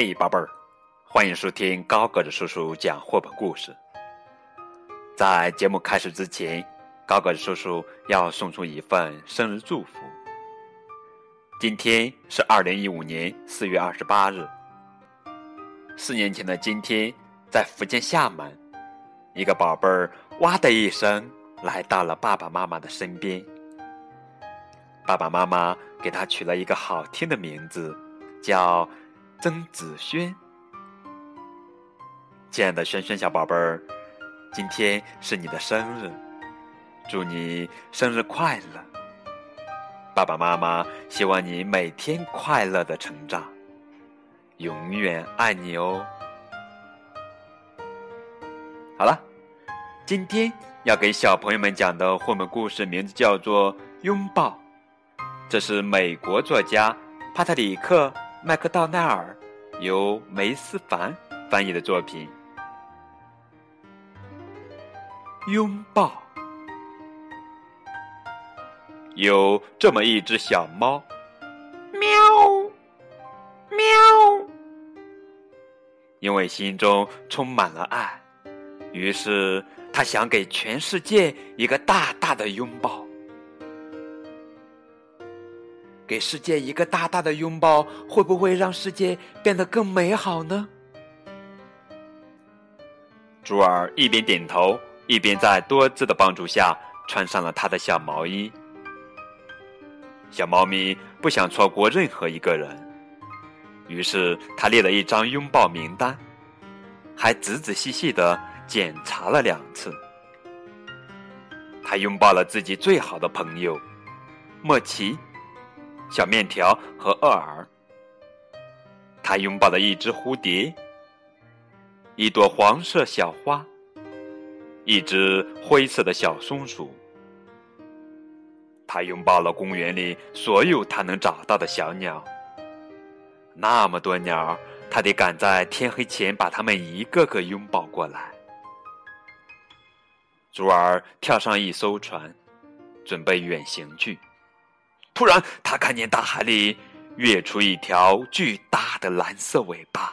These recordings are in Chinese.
嘿，宝贝儿，欢迎收听高个子叔叔讲绘本故事。在节目开始之前，高个子叔叔要送出一份生日祝福。今天是二零一五年四月二十八日。四年前的今天，在福建厦门，一个宝贝儿哇的一声来到了爸爸妈妈的身边。爸爸妈妈给他取了一个好听的名字，叫。曾子轩，亲爱的轩轩小宝贝儿，今天是你的生日，祝你生日快乐！爸爸妈妈希望你每天快乐的成长，永远爱你哦。好了，今天要给小朋友们讲的绘本故事名字叫做《拥抱》，这是美国作家帕特里克。麦克道奈尔由梅思凡翻译的作品。拥抱。有这么一只小猫，喵，喵。因为心中充满了爱，于是他想给全世界一个大大的拥抱。给世界一个大大的拥抱，会不会让世界变得更美好呢？朱尔一边点头，一边在多姿的帮助下穿上了他的小毛衣。小猫咪不想错过任何一个人，于是他列了一张拥抱名单，还仔仔细细的检查了两次。他拥抱了自己最好的朋友，莫奇。小面条和厄尔，他拥抱了一只蝴蝶，一朵黄色小花，一只灰色的小松鼠。他拥抱了公园里所有他能找到的小鸟。那么多鸟，他得赶在天黑前把它们一个个拥抱过来。朱儿跳上一艘船，准备远行去。突然，他看见大海里跃出一条巨大的蓝色尾巴。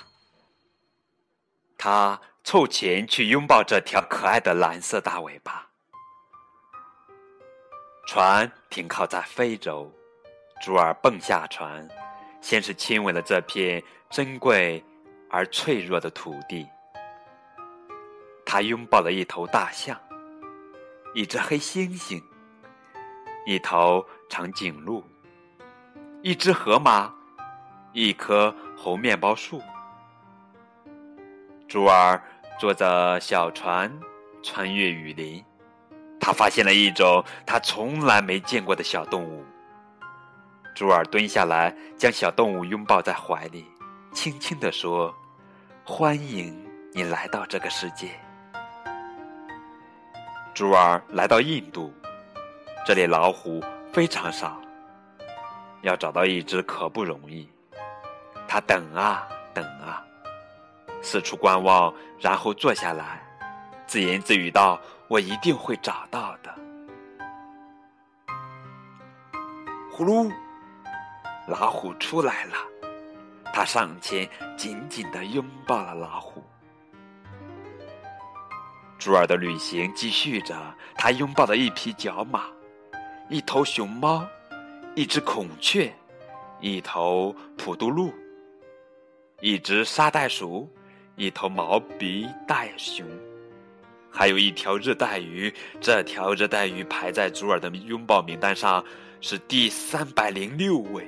他凑前去拥抱这条可爱的蓝色大尾巴。船停靠在非洲，朱尔蹦下船，先是亲吻了这片珍贵而脆弱的土地。他拥抱了一头大象，一只黑猩猩。一头长颈鹿，一只河马，一棵猴面包树。朱儿坐着小船穿越雨林，他发现了一种他从来没见过的小动物。朱儿蹲下来，将小动物拥抱在怀里，轻轻地说：“欢迎你来到这个世界。”朱儿来到印度。这里老虎非常少，要找到一只可不容易。他等啊等啊，四处观望，然后坐下来，自言自语道：“我一定会找到的。”呼噜，老虎出来了，他上前紧紧的拥抱了老虎。朱尔的旅行继续着，他拥抱了一匹角马。一头熊猫，一只孔雀，一头普渡鹿，一只沙袋鼠，一头毛鼻袋熊，还有一条热带鱼。这条热带鱼排在祖尔的拥抱名单上是第三百零六位。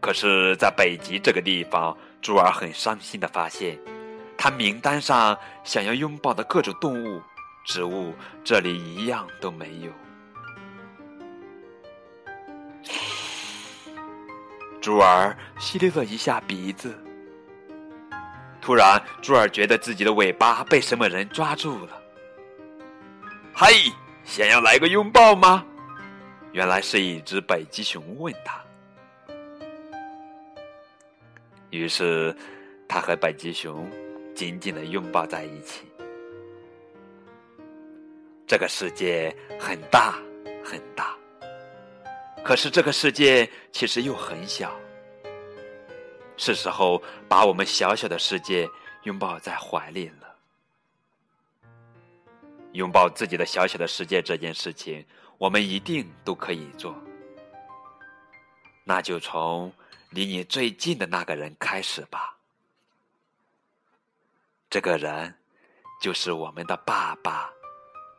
可是，在北极这个地方，朱尔很伤心的发现，他名单上想要拥抱的各种动物。植物这里一样都没有。朱儿吸溜了一下鼻子，突然，朱儿觉得自己的尾巴被什么人抓住了。嗨，想要来个拥抱吗？原来是一只北极熊问他。于是，他和北极熊紧紧的拥抱在一起。这个世界很大很大，可是这个世界其实又很小。是时候把我们小小的世界拥抱在怀里了。拥抱自己的小小的世界这件事情，我们一定都可以做。那就从离你最近的那个人开始吧。这个人就是我们的爸爸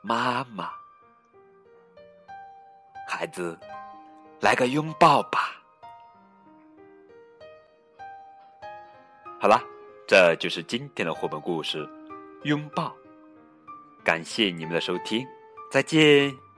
妈妈。孩子，来个拥抱吧。好了，这就是今天的绘本故事《拥抱》。感谢你们的收听，再见。